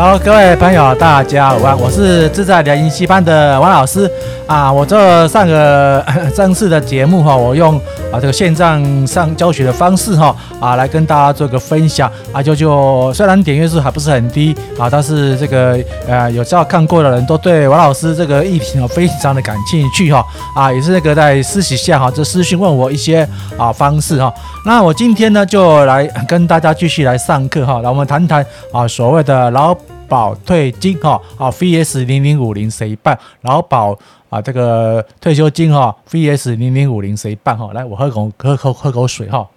Hello，各位朋友，大家好，我是自在联谊班的王老师。啊。我这上个 正式的节目哈，我用啊这个线上上教学的方式哈啊来跟大家做个分享啊。就就虽然点阅数还不是很低啊，但是这个呃有知道看过的人都对王老师这个议题非常的感兴趣哈啊，也是那个在私底下哈就私讯问我一些啊方式哈。那我今天呢就来跟大家继续来上课哈，来我们谈谈啊所谓的老保退金哈啊，VS 零零五零谁办？劳保啊，这个退休金哈，VS 零零五零谁办？哈，来，我喝口喝口喝口水哈。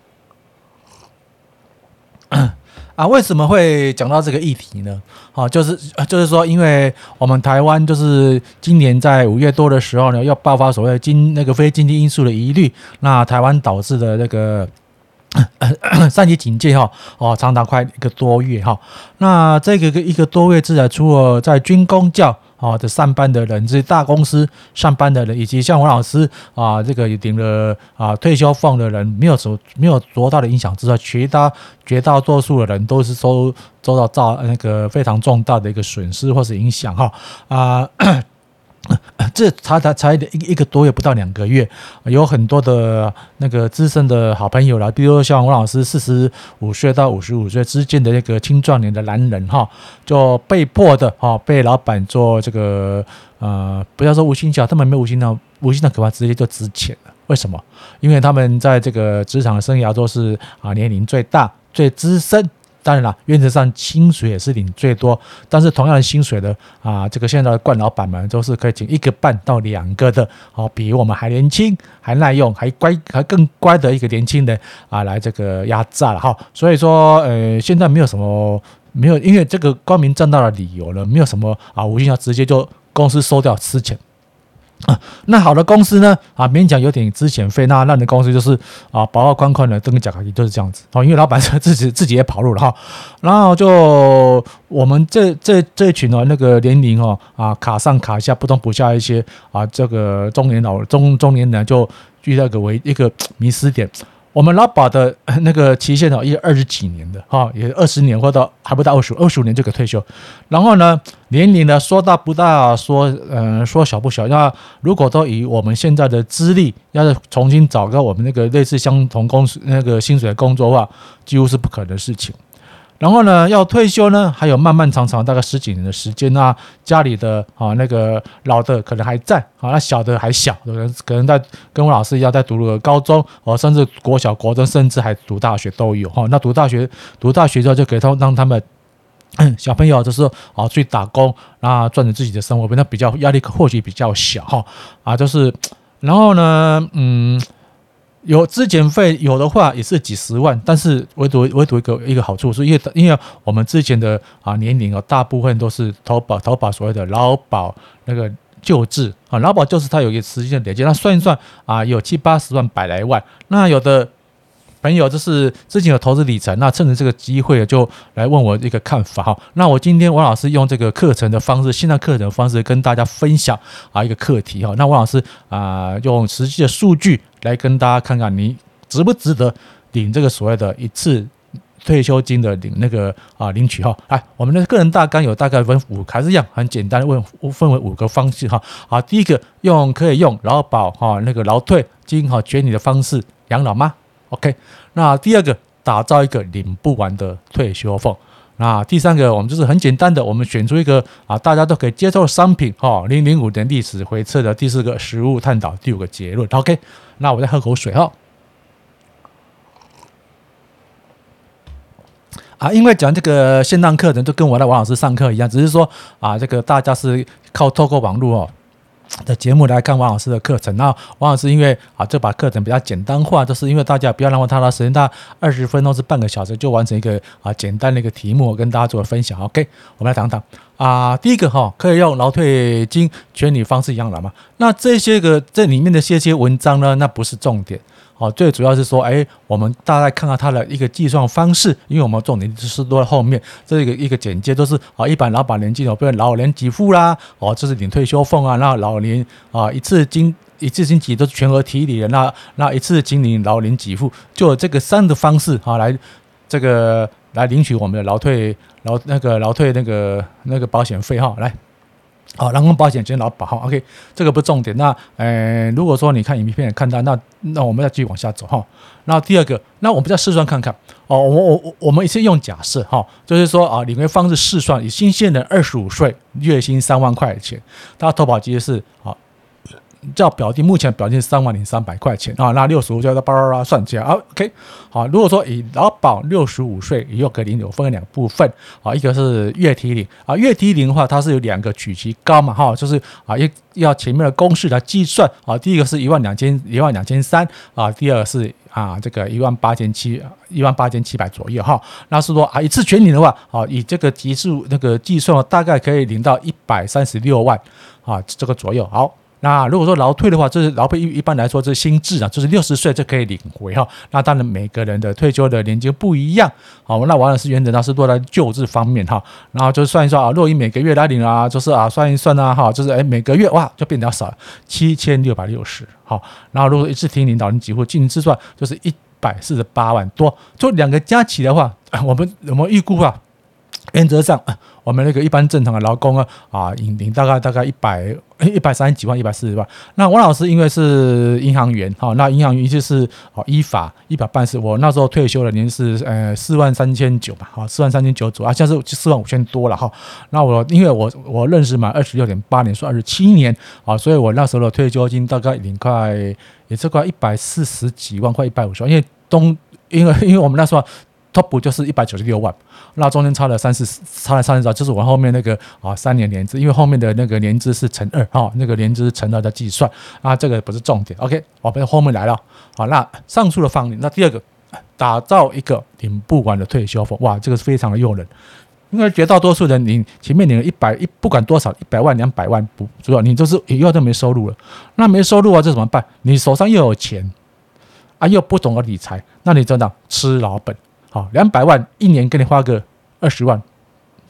啊，为什么会讲到这个议题呢？啊，就是就是说，因为我们台湾就是今年在五月多的时候呢，要爆发所谓经那个非经济因素的疑虑，那台湾导致的那个。三级警戒哈哦，长达快一个多月哈。那这个一个多月之来，除了在军工教啊的上班的人，这些大公司上班的人，以及像王老师啊这个领了啊退休俸的人，没有什么没有多大的影响之外，其他绝大多数的人都是受受到造那个非常重大的一个损失或是影响哈啊。这才才才一一个多月，不到两个月，有很多的那个资深的好朋友啦，比如说像王老师四十五岁到五十五岁之间的那个青壮年的男人哈，就被迫的哈被老板做这个呃，不要说无薪假，他们没有无薪假，无薪假可怕，直接就资遣了。为什么？因为他们在这个职场生涯都是啊年龄最大、最资深。当然了，原则上薪水也是领最多，但是同样的薪水的啊，这个现在的冠老板们都是可以请一个半到两个的，哦，比我们还年轻、还耐用、还乖、还更乖的一个年轻人啊，来这个压榨了哈。所以说，呃，现在没有什么没有，因为这个光明正大的理由了，没有什么啊，无薪假直接就公司收掉资遣。啊，那好的公司呢？啊，勉强有点资遣费。那烂的公司就是啊，保额宽宽的，登个假卡都是这样子。哦，因为老板 自己自己也跑路了哈。然后就我们这这这一群哦那个年龄哦，啊，卡上卡下，不上不下一些啊，这个中年老中中年人就遇到个为一个迷失点。我们劳保的那个期限哦，也二十几年的哈，也二十年或到还不到二十五二十五年就可以退休。然后呢，年龄呢说大不大，说嗯说小不小。那如果都以我们现在的资历，要是重新找个我们那个类似相同公司那个薪水的工作的话，几乎是不可能的事情。然后呢，要退休呢，还有漫漫长长大概十几年的时间啊。家里的啊，那个老的可能还在啊，那小的还小，可能可能在跟我老师一样在读了高中哦，甚至国小、国中，甚至还读大学都有哈。那读大学，读大学之后就给他让他们 小朋友就是啊去打工，然后赚着自己的生活，那比较压力或许比较小哈啊，就是然后呢，嗯。有质检费有的话也是几十万，但是唯独唯独一个一个好处是，因为因为我们之前的啊年龄啊，大部分都是投保投保所谓的劳保那个救治啊，劳保就是它有一个时间累积，那算一算啊，有七八十万百来万，那有的。朋友，就是之前有投资理财，那趁着这个机会就来问我一个看法哈。那我今天王老师用这个课程的方式，线上课程的方式跟大家分享啊一个课题哈。那王老师啊用实际的数据来跟大家看看，你值不值得领这个所谓的一次退休金的领那个啊领取哈。来，我们的个人大纲有大概分五，还是一样很简单，问分为五个方式哈。好，第一个用可以用劳保哈那个劳退金哈卷你的方式养老吗？OK，那第二个打造一个领不完的退休俸。那第三个我们就是很简单的，我们选出一个啊大家都可以接受的商品哈，零零五年历史回测的第四个实务探讨，第五个结论。OK，那我再喝口水哈。啊，因为讲这个线上课程都跟我的王老师上课一样，只是说啊这个大家是靠透过网络。的节目来看王老师的课程，那王老师因为啊，就把课程比较简单化，就是因为大家不要浪费太多时间，大概二十分钟至半个小时就完成一个啊简单的一个题目，跟大家做分享。OK，我们来谈谈啊，第一个哈，可以用劳退金全理方式养老嘛？那这些个这里面的这些文章呢，那不是重点。哦，最主要是说，哎，我们大概看看它的一个计算方式，因为我们重点就是都在后面，这个一个简介都是啊，一般老板年纪哦，比如老年给付啦，哦，这是领退休俸啊，那老年啊一次金一次性给都是全额提领的，那那一次经领老年给付，就这个三的方式啊来这个来领取我们的劳退劳那个劳退那个那个保险费哈，来。好，人工保险今天老保哈，OK，这个不重点。那呃，如果说你看影片看到，那那我们再继续往下走哈。那第二个，那我们再试算看看哦。我我我我们先用假设哈，就是说啊，里面方式试算，以新鲜人二十五岁，月薪三万块钱，他投保期是啊。叫表弟，目前表定是三万零三百块钱啊，那六十五就要巴拉巴拉算起来啊。OK，好，如果说以劳保六十五岁以后可领有分两部分啊，一个是月提领啊，月提领的话，它是有两个取其高嘛哈，就是啊要要前面的公式来计算啊，第一个是一万两千一万两千三啊，第二个是啊这个一万八千七一万八千七百左右哈，那是说啊一次全领的话啊，以这个级数那个计算大概可以领到一百三十六万啊这个左右好。那如果说劳退的话，这是劳退一一般来说这是新制啊，就是六十岁就可以领回哈。那当然每个人的退休的年纪不一样，好，那王老师原则上是落在旧制方面哈。然后就算一算啊，若以每个月来领啊，就是啊算一算啊哈，就是哎每个月哇就变得要少七千六百六十好。然后如果一次听领导人给付进行自算，就是一百四十八万多，就两个加起的话，我们我们预估啊。原则上，我们那个一般正常的劳工啊，啊，领领大概大概一百一百三十几万，一百四十万。那王老师因为是银行员，哈，那银行员就是哦依法依法办事。我那时候退休的年是呃四万三千九吧，好，四万三千九左右啊，现在是四万五千多了哈。那我因为我我认识满二十六点八年，算二十七年啊，所以我那时候的退休金大概领快也是快一百四十几万，快一百五十万。因为东因为因为我们那时候。Top 就是一百九十六万，那中间差了三十，差了三十兆，就是我后面那个啊三年年资，因为后面的那个年资是乘二哈，那个年资乘二的计算啊，这个不是重点。OK，我们后面来了，好，那上述的方面，那第二个，打造一个领不完的退休俸，哇，这个是非常的诱人，因为绝大多数人你前面领了一百一，不管多少，一百万两百万不主要，你就是以后都没收入了，那没收入啊，这怎么办？你手上又有钱啊，又不懂得理财，那你真的吃老本。好，两百万一年给你花个二十万，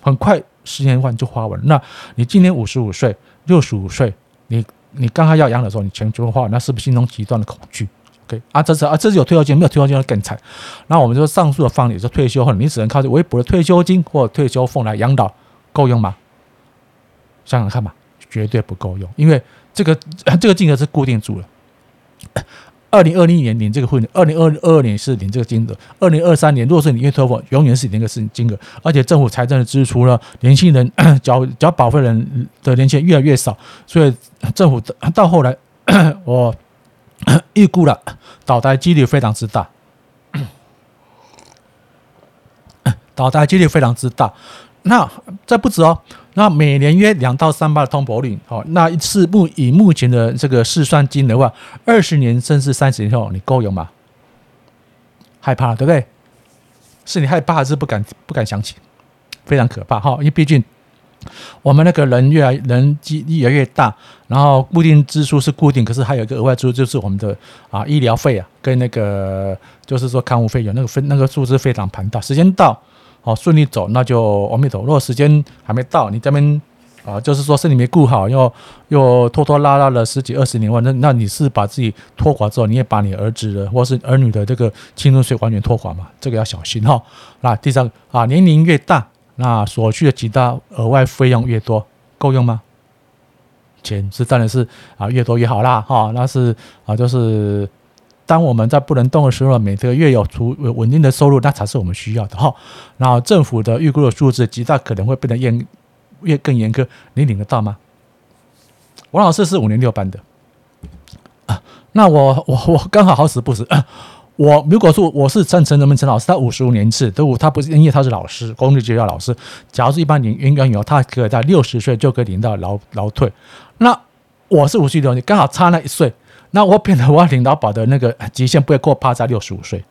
很快十年万就花完了。那你今年五十五岁、六十五岁，你你刚刚要养老的时候，你钱就会花完，那是不是心中极端的恐惧？OK 啊，这是啊，这是有退休金，没有退休金更惨。那我们说上述的方案是退休后，你只能靠这微薄的退休金或退休俸来养老，够用吗？想想看吧，绝对不够用，因为这个这个金额是固定住了。二零二零年领这个会，二零二二年是领这个金额，二零二三年若是你月托付，永远是领这个是金额，而且政府财政的支出呢，年轻人 缴缴保费人的年钱越来越少，所以政府到后来，我预估了倒台几率非常之大，倒台几率非常之大。那这不止哦，那每年约两到三八的通膨率，哦，那一次目以目前的这个试算金的话，二十年甚至三十年后，你够用吗？害怕对不对？是你害怕还是不敢不敢想起？非常可怕哈，因为毕竟我们那个人越来人机越来越大，然后固定支出是固定，可是还有一个额外支出就是我们的啊医疗费啊，跟那个就是说看护费用那个分那个数字非常庞大，时间到。好，顺利走，那就往里走。如果时间还没到，你这边啊，就是说身体没顾好，又又拖拖拉拉了十几二十年，那那你是把自己拖垮之后，你也把你儿子的或是儿女的这个青春岁完全拖垮嘛？这个要小心哈。那第三个啊，年龄越大，那所需的其他额外费用越多，够用吗？钱是当然是啊，越多越好啦哈。那是啊，就是。当我们在不能动的时候，每个月有足稳定的收入，那才是我们需要的哈。然后政府的预估的数字极大可能会变得严越更严苛，你领得到吗？王老师是五年六班的啊，那我我我刚好好死不死，我如果说我是陈陈人民陈老师，他五十五年次，都他不是因为他是老师，公立学校老师。假如是一般领员员有，他可以在六十岁就可以领到劳劳退，那我是五十六年，刚好差那一岁。那我变得我要领到保的那个极限不会过趴在六十五岁，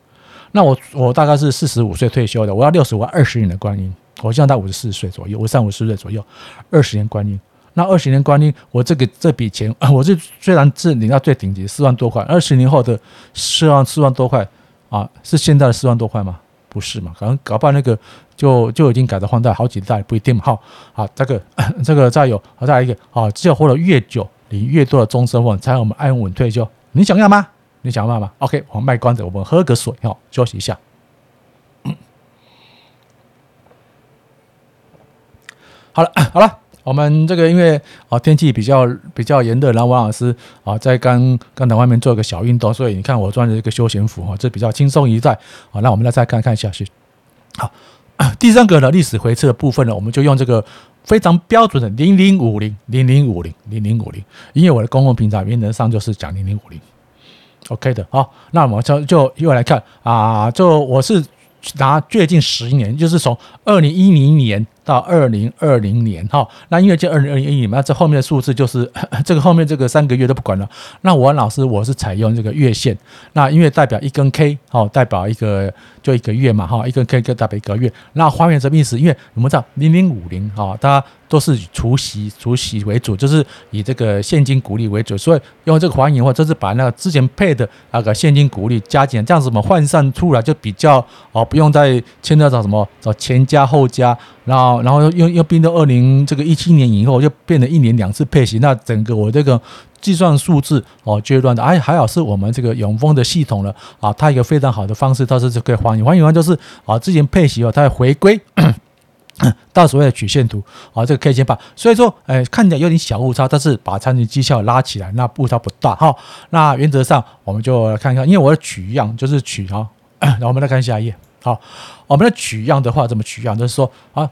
那我我大概是四十五岁退休的，我要六十五二十年的观音，我现在在五十四岁左右，我三五十岁左右，二十年观音，那二十年观音，我这个这笔钱，我这虽然是领到最顶级四万多块，二十年后的四万四万多块啊，是现在的四万多块吗？不是嘛？可能搞不好那个就就已经改了换代好几代，不一定嘛。好，好，这个 这个再有，再来一个啊，只有活得越久。你越多的终身俸，才让我们安稳退休。你想要吗？你想要吗？OK，我们卖关子，我们喝个水哦，休息一下。好了，好了，我们这个因为啊天气比较比较炎热，然后王老师啊在刚刚在外面做个小运动，所以你看我穿的这个休闲服哈，这比较轻松一代。好，那我们来再看看下去。好。第三个呢，历史回撤的部分呢，我们就用这个非常标准的零零五零零零五零零零五零，因为我的公共平台原则上就是讲零零五零。OK 的，好，那我们就就又来看啊，就我是拿最近十年，就是从二零一零年。到二零二零年哈，那因为这二零二零年嘛这后面的数字就是 这个后面这个三个月都不管了。那我老师我是采用这个月线，那因为代表一根 K 哦，代表一个就一个月嘛哈，一根 K 就代表一个月。那还原什么意思？因为我们知道零零五零哈，大家都是以除息除息为主，就是以这个现金股利为主，所以用这个还原的话，就是把那个之前配的那个现金股利加减，这样子我们换算出来就比较哦，不用再牵扯到什么找前加后加。然后，然后又又变到二零这个一七年以后，就变成一年两次配息。那整个我这个计算数字哦，阶段的，哎，还好是我们这个永丰的系统了啊，它一个非常好的方式，它是就可以还原，还原完就是啊，之前配息哦，它会回归到所谓的曲线图啊，这个 K 线把，所以说，哎，看起来有点小误差，但是把长期绩效拉起来，那误差不大哈。那原则上我们就来看看，因为我的取样就是取哈，然后 我们来看下一页。好，我们的取样的话，怎么取样？就是说啊，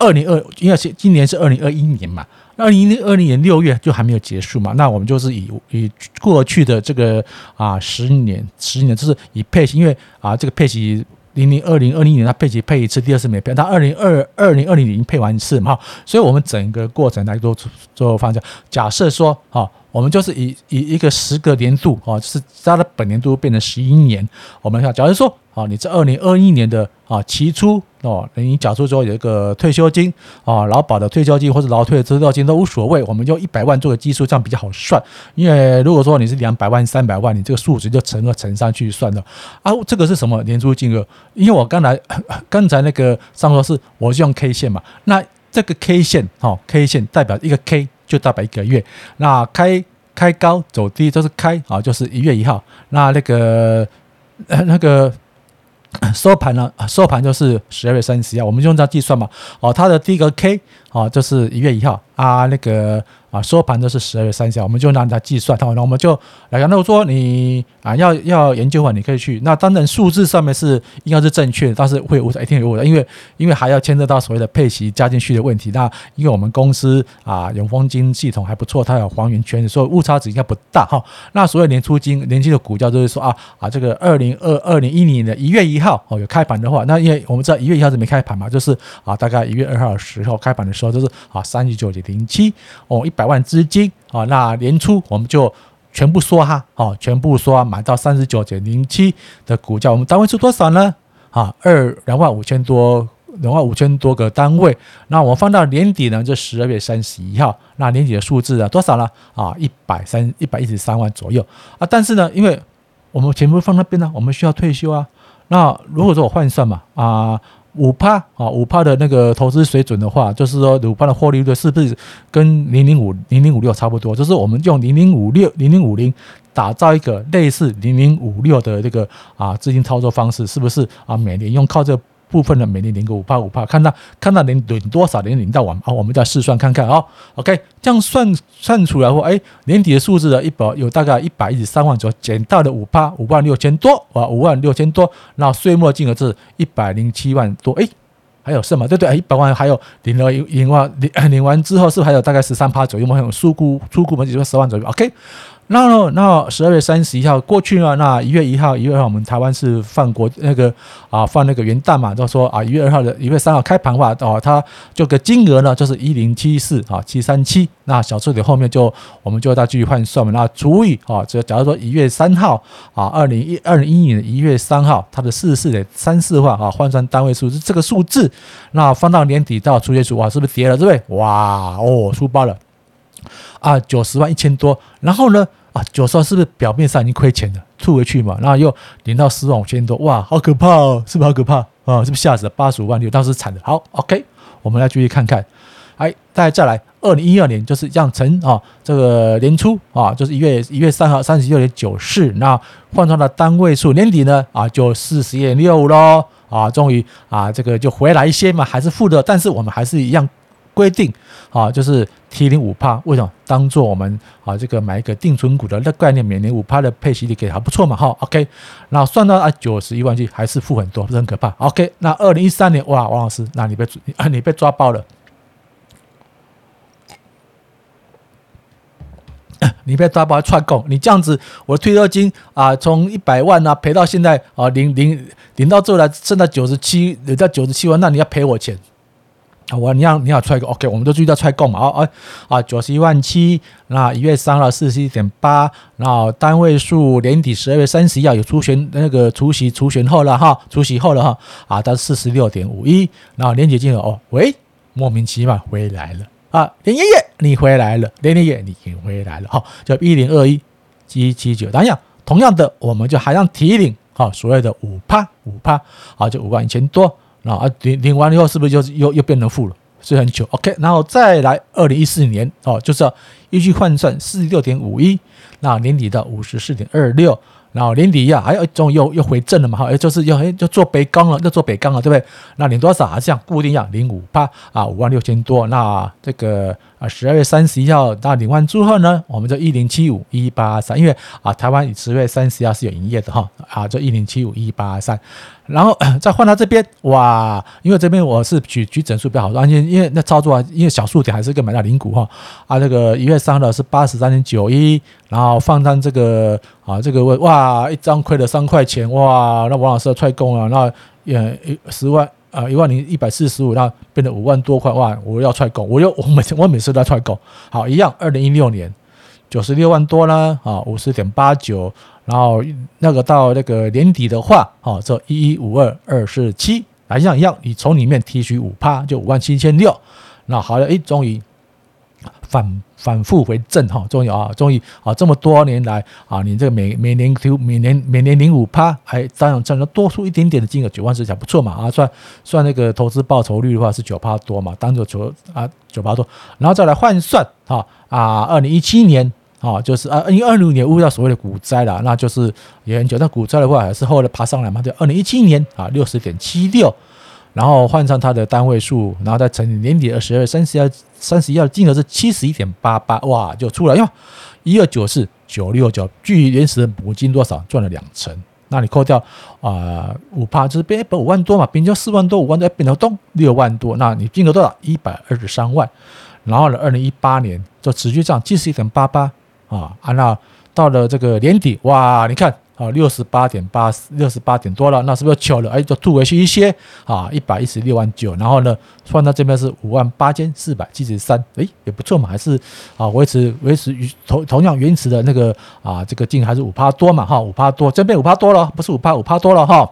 二零二，因为今年是二零二一年嘛，二零二零年六月就还没有结束嘛，那我们就是以以过去的这个啊十年十年，就是以配息，因为啊这个配息零零二零二零年它配息配一次，第二次没配，它二零二二零二零年已经配完一次嘛，所以我们整个过程来做做方向。假设说啊。我们就是以以一个十个年度啊，就是它的本年度变成十一年。我们看，假如说啊，你这二零二一年的啊期初哦，你假如说有一个退休金啊，劳保的退休金或者劳退的退休金都无所谓，我们就一百万做个基数，这样比较好算。因为如果说你是两百万、三百万，你这个数值就乘二乘上去算了啊。这个是什么年初金额？因为我刚才 刚才那个上说是我是用 K 线嘛，那这个 K 线哈，K 线代表一个 K。就代表一个月，那开开高走低都是开啊，就是一月一号。那那个那个收盘呢？收盘就是十二月三十一号，我们用这样计算嘛。哦，它的第一个 K 啊，就是一月一号啊，那个。啊，收盘都是十二月三十号，我们就拿它计算，好，那我们就来看。如果说你啊要要研究的话，你可以去。那当然数字上面是应该是正确的，但是会有误差，一定有误差，因为因为还要牵涉到所谓的配息加进去的问题。那因为我们公司啊永丰金系统还不错，它有还原权，所以误差值应该不大哈。那所有年初金年期的股价就是说啊啊这个二零二二零一零年的一月一号哦有开盘的话，那因为我们知道一月一号是没开盘嘛，就是啊大概一月二号的时候开盘的时候就是啊三十九点零七哦一。百万资金啊，那年初我们就全部说哈，哦，全部说买到三十九点零七的股价，我们单位是多少呢？啊，二两万五千多，两万五千多个单位。那我放到年底呢，就十二月三十一号，那年底的数字啊多少呢？啊，一百三一百一十三万左右啊。但是呢，因为我们全部放那边呢，我们需要退休啊。那如果说我换算嘛，啊。五帕啊，五帕的那个投资水准的话，就是说五趴的获利率是不是跟零零五零零五六差不多？就是我们用零零五六零零五零打造一个类似零零五六的这个啊资金操作方式，是不是啊？每年用靠这。部分的每年领个五趴五趴，看到看到领领多少，年领到完啊，我们再试算看看啊。OK，这样算算出来后，哎，年底的数字的一百有大概一百一十三万左右，减到了五趴五万六千多啊，五万六千多，然后岁末金额是一百零七万多，哎，还有剩嘛？对对，一百万还有领了领完领领完之后，是不是还有大概十三趴左右？我们有出库出库嘛，就说十万左右。OK。那，那十二月三十一号过去了，那一月一号，一月二号我们台湾是放国那个啊放那个元旦嘛，都说啊一月二号的一月三号开盘话哦，它这个金额呢就是一零七四啊七三七，那小数点后面就我们就再继续换算嘛，那除以啊这假如说一月三号啊二零一二零一一年一月三号它的四十四点三四万啊换算单位数是这个数字，那放到年底到除以除哇是不是跌了对不对？哇哦出包了啊九十万一千多，然后呢？啊，九十万是不是表面上已经亏钱了，吐回去嘛？然后又领到十万五千多，哇，好可怕哦，是不是好可怕啊？是不是吓死了？八十五万六，当时惨的。好，OK，我们来继续看看。哎，再再来，二零一二年就是这样乘啊，这个年初啊，就是一月一月三号三十六点九四，那换算的单位数，年底呢啊就四十点六喽啊，终于啊这个就回来一些嘛，还是负的，但是我们还是一样。规定啊，就是提领五趴，为什么？当做我们啊这个买一个定存股的那概念，每年五趴的配息率给还不错嘛，哈，OK，那算到啊九十一万 G 还是负很多，是很可怕，OK，那二零一三年哇，王老师，那你被啊 你被抓包了。你被抓包串供，你这样子，我的退休金啊，从一百万啊赔到现在啊，领领领到最后来剩到九十七，领到九十七万，那你要赔我钱！我你要你要踹个 OK，我们都注意到踹供嘛，啊啊九十一万七，那一月三号四十一点八，然后单位数年底十二月三十一号有除权那个除息除权后了哈，除息后了哈啊，到四十六点五一，然后年结金额哦，喂，莫名其妙回来了。啊，连爷爷你回来了，连爷爷你回来了，哈，就一零二一七七九，当样，同样的，我们就还让提领，哈，所谓的五趴五趴，啊，就五万一千多，啊，领领完了以后是不是就是又又变成负了？所以很久，OK，然后再来二零一四年，哦，就是要依据换算四十六点五一，那年底到五十四点二六。然后年底呀，还有一种又又回正了嘛，哈，就是要哎，就做北钢了，要做北钢了，对不对？那领多少？还是像固定一样，领五八啊，五万六千多。那这个啊，十二月三十一号那领完之后呢，我们就一零七五一八三，因为啊，台湾十月三十一号是有营业的哈，啊，就一零七五一八三。然后 再换到这边，哇，因为这边我是举举整数比较好，而且因为那操作啊，因为小数点还是一个买到零股哈，啊，这个一月三号是八十三点九一，然后放单这个啊，这个位哇，一张亏了三块钱，哇，那王老师要踹供了，那也十万啊，一万零一百四十五，那变成五万多块，哇，我要踹供，我又我每次我每次都要踹供，好，一样，二零一六年九十六万多啦，啊，五十点八九。然后那个到那个年底的话，哦，这一一五二二四七，啊，一样一样，你从里面提取五趴，就五万七千六。那好了，哎，终于反反复回正哈，终于啊，终于啊，这么多年来啊，你这个每每年提每年每年零五趴，还当然这样多出一点点的金额，九万四，还不错嘛啊，算算那个投资报酬率的话是九趴多嘛，当做九啊九趴多，然后再来换算哈啊，二零一七年。啊，就是啊，因为二零年遇到所谓的股灾了，那就是也很久。但股灾的话，还是后来爬上来嘛。就二零一七年啊，六十点七六，然后换上它的单位数，然后再乘以年底二十二三十一三十一的金额是七十一点八八，哇，就出来哟，一二九四九六九，距原始的母金多少赚了两成。那你扣掉啊五趴，就是变本五万多嘛，变成四万多五万多，变成东六万多，那你金额多少？一百二十三万。然后呢，二零一八年就持续涨七十一点八八。啊，啊，那到了这个年底，哇，你看啊，六十八点八，六十八点多了，那是不是巧了？哎，就吐回去一些啊，一百一十六万九，然后呢，算到这边是五万八千四百七十三，哎，也不错嘛，还是啊，维持维持与同同样原始的那个啊，这个净还是五趴多嘛，哈，五趴多，这边五趴多了，不是五趴，五趴多了哈。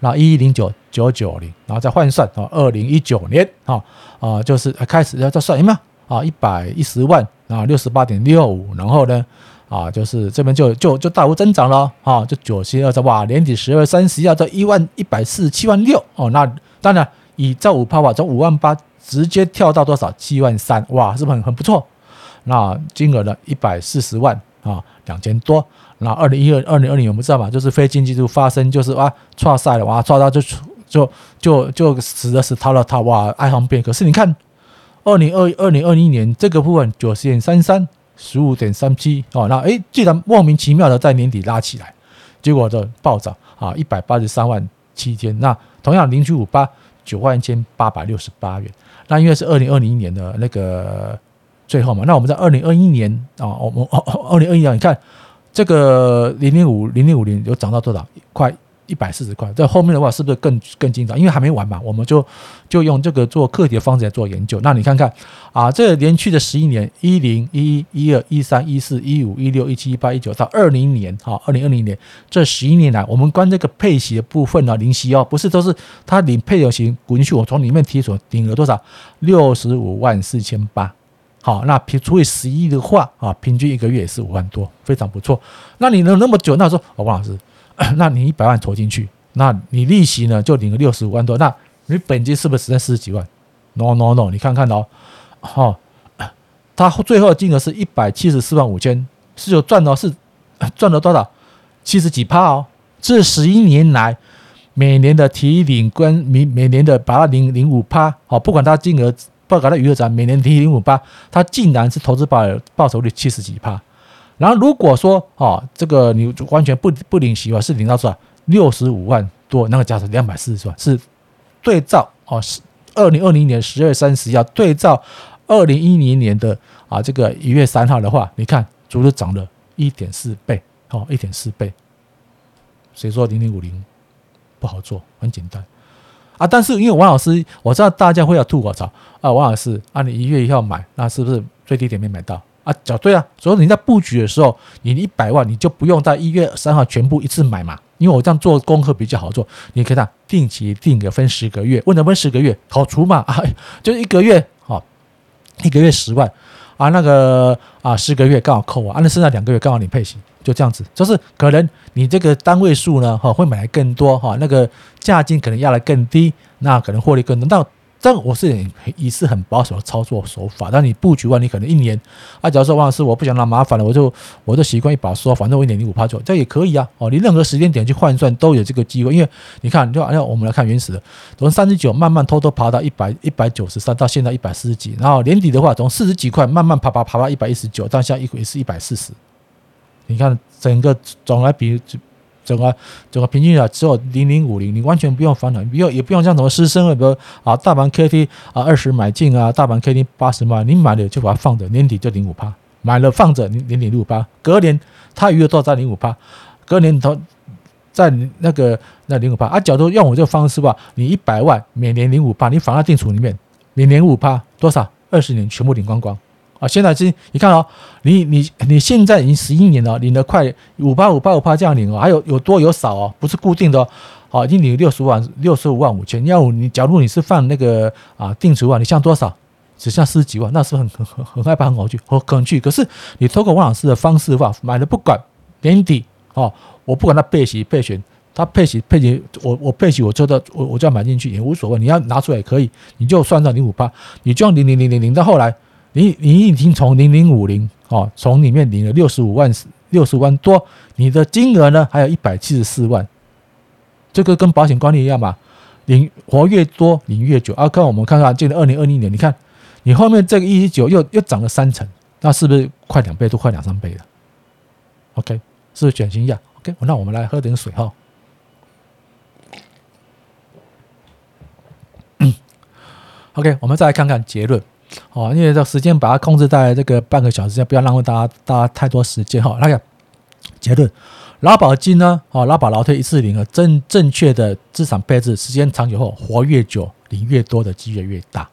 那一一零九九九零，然后再换算啊，二零一九年啊啊，就是开始要再算什么啊，一百一十万。啊，六十八点六五，然后呢，啊，就是这边就就就大幅增长了，啊，就九七二十，哇，年底十二月三十一号这一万一百四十七万六，哦，那当然以这五趴吧，从五万八直接跳到多少？七万三，哇，是不是很很不错？那金额呢，一百四十万啊，两千多。那二零一二、二零二零我们知道嘛，就是非经济就发生，就是哇，挫赛了，哇，挫到就就就就死的死，逃了逃，哇，哀鸿遍。可是你看。二零二二零二一年这个部分九十点三三十五点三七哦，那诶，既然莫名其妙的在年底拉起来，结果就暴涨啊，一百八十三万七千。那同样领取五八九万一千八百六十八元。那因为是二零二零年的那个最后嘛，那我们在二零二一年啊，我们二零二一年你看这个零零五零零五零有涨到多少？快。一百四十块，在后面的话是不是更更精彩？因为还没完嘛，我们就就用这个做课题的方式来做研究。那你看看啊，这连续的十一年，一零、一一、一二、一三、一四、一五、一六、一七、一八、一九到二零年，哈，二零二零年这十一年来，我们关这个配息的部分呢，零息哦，不是都是它领配偶型滚进去，我从里面提出顶额多少？六十五万四千八。好，那平除以十一的话啊，平均一个月也是五万多，非常不错。那你能那么久？那说，王老师。那你一百万投进去，那你利息呢就领个六十五万多，那你本金是不是只剩四十几万？No No No，你看看哦，哈，他最后的金额是一百七十四万五千，是有赚到是赚了多少？七十几趴哦，这十一年来每年的提领跟每每年的把它零零五趴，好，不管它金额报告的余额在每年提零五八，它竟然是投资报报酬率七十几趴。然后如果说哦，这个你完全不不领息的话，是领到多少？六十五万多，那个价值两百四十万，是对照哦，是二零二零年十月三十一号对照二零一零年的啊这个一月三号的话，你看足足涨了一点四倍哦，一点四倍。谁说零零五零不好做？很简单啊！但是因为王老师，我知道大家会要吐我槽啊！王老师，啊，你一月一号买，那是不是最低点没买到啊？讲对啊！所以你在布局的时候，你一百万你就不用在一月三号全部一次买嘛，因为我这样做功课比较好做。你可以看定期定个分十个月，问什么分十个月？好除嘛 啊，就是一个月好，一个月十万啊，那个啊十个月刚好扣啊，那剩下两个月刚好你配息。就这样子，就是可能你这个单位数呢，哈，会买来更多哈，那个价金可能压得更低，那可能获利更多。那但这我是也是很保守的操作手法。但你布局完，你可能一年啊，假如说王老师我不想那麻烦了，我就我就习惯一把说，反正我一年零五趴左右，这也可以啊。哦，你任何时间点去换算都有这个机会，因为你看，就按照我们来看原始的，从三十九慢慢偷偷爬到一百一百九十三，到现在一百四十几，然后年底的话从四十几块慢慢爬爬爬到一百一十九，到现在一也是一百四十。你看整个总来比整个整个平均啊，只有零零五零，你完全不用烦恼，不用也不用像什么师生，比如啊大盘 K T 啊二十买进啊，大盘 K T 八十买，你买了就把它放着，年底就零五趴，买了放着，年年底零五趴，隔年它余额多少在零五趴，隔年头在那个那零五趴啊，假如用我这个方式吧，你一百万每年零五趴，你放在定储里面，每年五趴多少？二十年全部领光光。啊，现在是，你看哦，你你你现在已经十一年了，领了快五八五八五八这样领哦，还有有多有少哦，不是固定的哦，好，已经领六十万六十五万五千，要你假如你是放那个啊定存啊，你像多少？只剩十几万，那是很很很害怕很恐惧，很恐惧。可是你通过王老师的方式的话，买了不管年底哦，我不管他配息配选，他配息配息，我我配息我做到我我就要买进去也无所谓，你要拿出来也可以，你就算到零五八，你就用零零零零零到后来。你你已经从零零五零哦，从里面领了六十五万六十五万多，你的金额呢还有一百七十四万，这个跟保险观念一样嘛，领活越多领越久。啊，看我们看看，进了二零二零年，你看你后面这个一九又又涨了三成，那是不是快两倍都快两三倍了？OK，是不是选新亚？OK，那我们来喝点水哈。OK，我们再来看看结论。哦，因为这时间把它控制在这个半个小时，不要浪费大家大家太多时间哈。那个结论，劳保金呢？哦，劳保劳退一次领了正正确的资产配置，时间长久后，活越久，领越多的机会越大。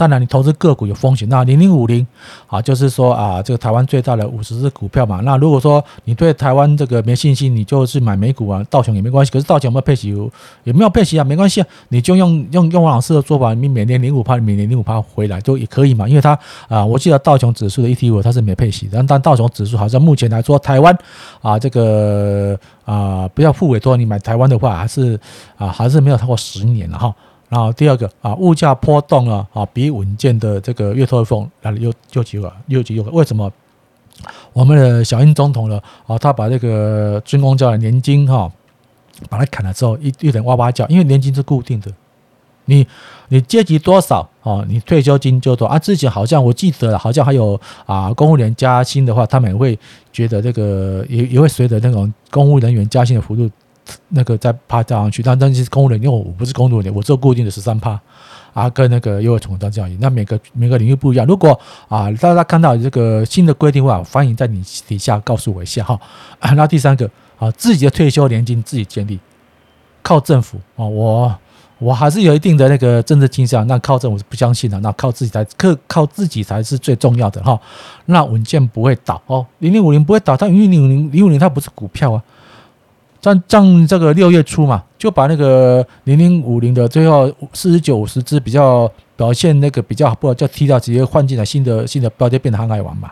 当然，你投资个股有风险。那零零五零啊，就是说啊，这个台湾最大的五十只股票嘛。那如果说你对台湾这个没信心，你就是买美股啊，道琼也没关系。可是道琼有没有配息？有没有配息啊？没关系啊，你就用用用王老师的做法，你每年零五趴，每年零五趴回来就也可以嘛。因为它啊，我记得道琼指数的 ETF 它是没配息的，但道琼指数好像目前来说，台湾啊这个啊不要付委托，你买台湾的话，还是啊还是没有超过十年了哈。然后第二个啊，物价波动了啊，比稳健的这个越拖越疯，来了又又几个又几个？为什么？我们的小英总统了啊，他把这个军工教的年金哈，把它砍了之后，一一人哇哇叫，因为年金是固定的，你你阶级多少啊，你退休金就多啊。之前好像我记得好像还有啊，公务员加薪的话，他们也会觉得这个也也会随着那种公务人员加薪的幅度。那个再趴加上去，但但是公务员，因为我不是公务员，我做固定的十三趴啊，跟那个优惠重单这样，那每个每个领域不一样。如果啊，大家看到这个新的规定话，欢迎在你底下告诉我一下哈。那第三个啊，自己的退休年金自己建立，靠政府啊，我我还是有一定的那个政治倾向，那靠政府是不相信的，那靠自己才靠靠自己才是最重要的哈。那稳健不会倒哦，零零五零不会倒，但因为零五零零五零它不是股票啊。像像这个六月初嘛，就把那个零零五零的最后四十九五十只比较表现那个比较不好，就踢掉，直接换进来新的新的标的，变得航海王嘛。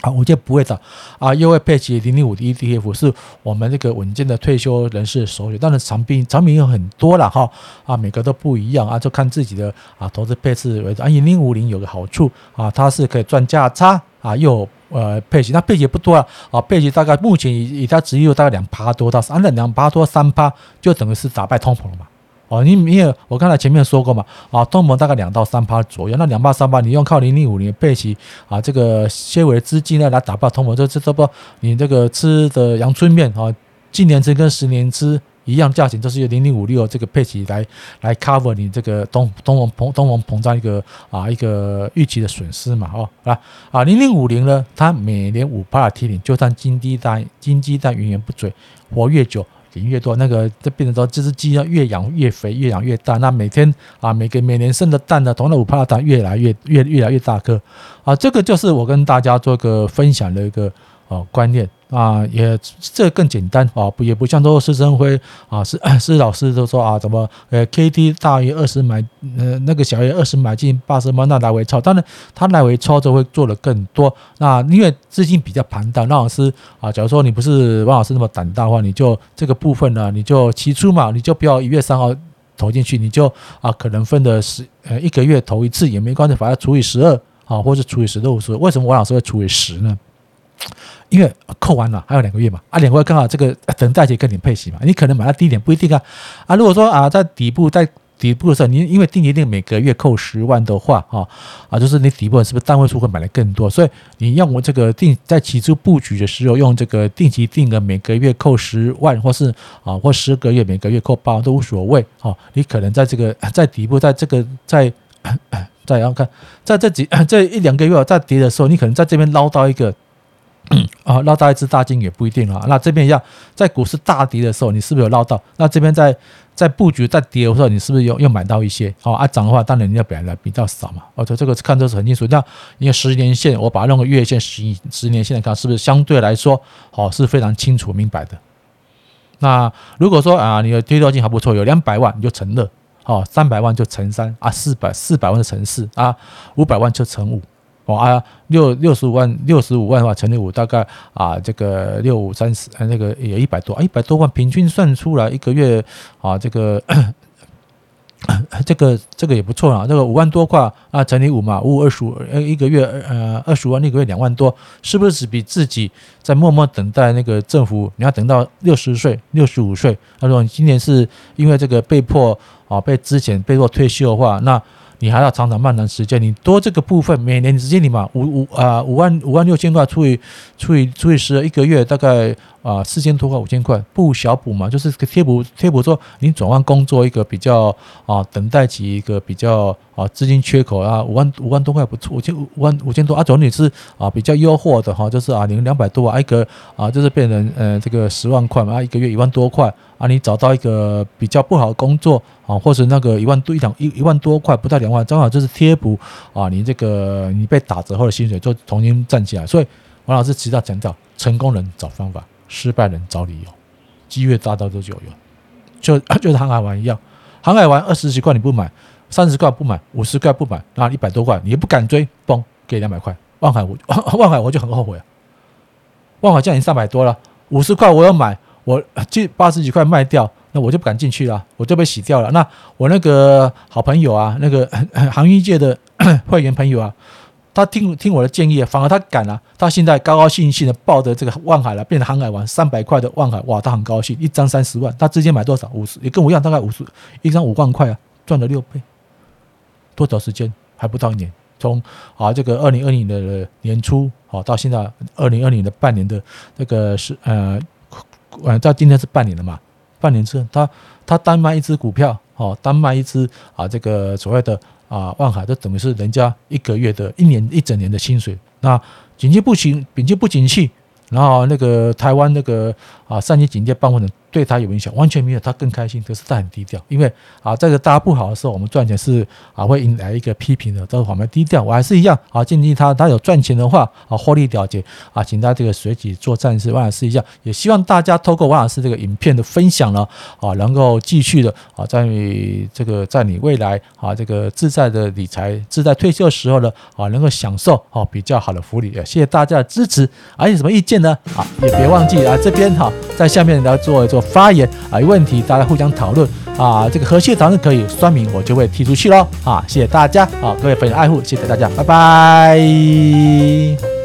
啊，我就不会涨啊，因为配齐零零五的 ETF，是我们这个稳健的退休人士首选。当然产品产品有很多了哈，啊，每个都不一样啊，就看自己的啊投资配置为主。啊，零零五零有个好处啊，它是可以赚价差啊，又。呃，配息那配息不多啊，啊，配息大概目前以以它只有大概两趴多到三两两趴多三趴，就等于是打败通膨了嘛。哦，你你也我刚才前面说过嘛，啊，通膨大概两到三趴左右，那两趴三趴，你用靠零零五零配息啊，这个些微的资金呢来打爆通膨，这这这不你这个吃的阳春面啊，今年吃跟十年吃。一样价钱都是由零零五六这个配息来来 cover 你这个通通膨膨通膨膨胀一个啊一个预期的损失嘛哦啊啊零零五零呢，它每年五帕的提领，就算金鸡蛋金鸡蛋源源不绝，活越久领越多，那个这变成说这只鸡要越养越肥，越养越大，那每天啊每个每年生的蛋呢，同样五帕的蛋越来越越越来越大颗啊，这个就是我跟大家做个分享的一个哦观念。啊，也这更简单啊，不也不像说施生辉啊，是是老师都说啊，怎么呃 K D 大于二十买，呃那个小于二十买进八十万，那来回操，当然他来回操作会做的更多。那因为资金比较庞大，那老师啊，假如说你不是王老师那么胆大的话，你就这个部分呢，你就起初嘛，你就不要一月三号投进去，你就啊可能分的十呃一个月投一次也没关系，反正除以十二啊，或者除以十六十，为什么王老师会除以十呢？因为扣完了还有两个月嘛，啊，两个月刚好这个等待期跟你配息嘛，你可能买到低点不一定啊，啊，如果说啊在底部在底部的时候，你因为定期定每个月扣十万的话，啊啊，就是你底部是不是单位数会买的更多？所以你要我这个定在起初布局的时候，用这个定期定额每个月扣十万，或是啊或十个月每个月扣八万都无所谓，哦，你可能在这个在底部，在这个在再然后看在这几这一两个月在跌的时候，你可能在这边捞到一个。啊，捞到一只大金也不一定啊。那这边一样，在股市大跌的时候，你是不是有捞到？那这边在在布局在跌的时候，你是不是又又买到一些？哦，啊涨的话，当然你要本来比较少嘛。哦，这个看都是很清楚。那因为十年线，我把它弄个月线、十十年线来看，是不是相对来说，哦是非常清楚明白的？那如果说啊，你的推断性还不错，有两百万你就乘二，哦，三百万就乘三啊，四百四百万就乘四啊，五百万就乘五。哦啊，六六十五万，六十五万的话乘以五，大概啊，这个六五三十，那个也一百多，一百多万，平均算出来一个月啊，这个 这个这个也不错啊，这个五万多块啊，乘以五嘛，五五二十五，呃，一个月呃二十五万，一个月两万多，是不是比自己在默默等待那个政府，你要等到六十岁、六十五岁？他说你今年是因为这个被迫啊，被之前被迫退休的话，那。你还要长长漫长时间，你多这个部分，每年直接你嘛五五啊五万五万六千块除以除以除以十，一个月大概啊四千多块五千块，不小补嘛，就是贴补贴补说你转换工作一个比较啊等待期一个比较啊资金缺口啊五万五万多块不错，五千五万五千多啊，总你是啊比较优惑的哈，就是啊零两百多啊一个啊就是变成呃这个十万块嘛啊，一个月一万多块。啊，你找到一个比较不好的工作啊，或者那个一万多一两一一万多块不到两万，正好就是贴补啊，你这个你被打折后的薪水就重新站起来。所以王老师其实要强调，成功人找方法，失败人找理由，机会大到都就有，就就是航海王一样，航海王二十几块你不买，三十块不买，五十块不买，那一百多块你也不敢追，嘣给两百块，万海我万海我就很后悔啊，万海现在已经三百多了，五十块我要买。我这八十几块卖掉，那我就不敢进去了，我就被洗掉了。那我那个好朋友啊，那个 航运界的 会员朋友啊，他听听我的建议，反而他敢了，他现在高高兴兴的抱着这个万海了，变成航海王三百块的万海，哇，他很高兴，一张三十万，他之前买多少？五十，也跟我一样，大概五十一张五万块啊，赚了六倍。多少时间？还不到一年，从啊这个二零二零的年初，好到现在二零二零的半年的这个是呃。呃，到今天是半年了嘛？半年之后，他他单卖一只股票，哦，单卖一只啊，这个所谓的啊万海，这等于是人家一个月的一年一整年的薪水。那景气不行，景气不景气。然后那个台湾那个啊三级警戒办公室对他有影响，完全没有，他更开心。可是他很低调，因为啊这个大家不好的时候，我们赚钱是啊会引来一个批评的，都是我们低调。我还是一样啊，建议他他有赚钱的话啊获利了结啊，请他这个随即做战士。王老师一样，也希望大家透过王老师这个影片的分享呢啊，能够继续的啊在你这个在你未来啊这个自在的理财、自在退休的时候呢啊，能够享受啊比较好的福利。也谢谢大家的支持，还有什么意见？呢，啊，也别忘记啊，这边哈，在下面来做一做发言啊，有问题大家互相讨论啊，这个和谐讨论可以，酸民我就会踢出去喽啊，谢谢大家啊，各位粉丝爱护，谢谢大家，拜拜。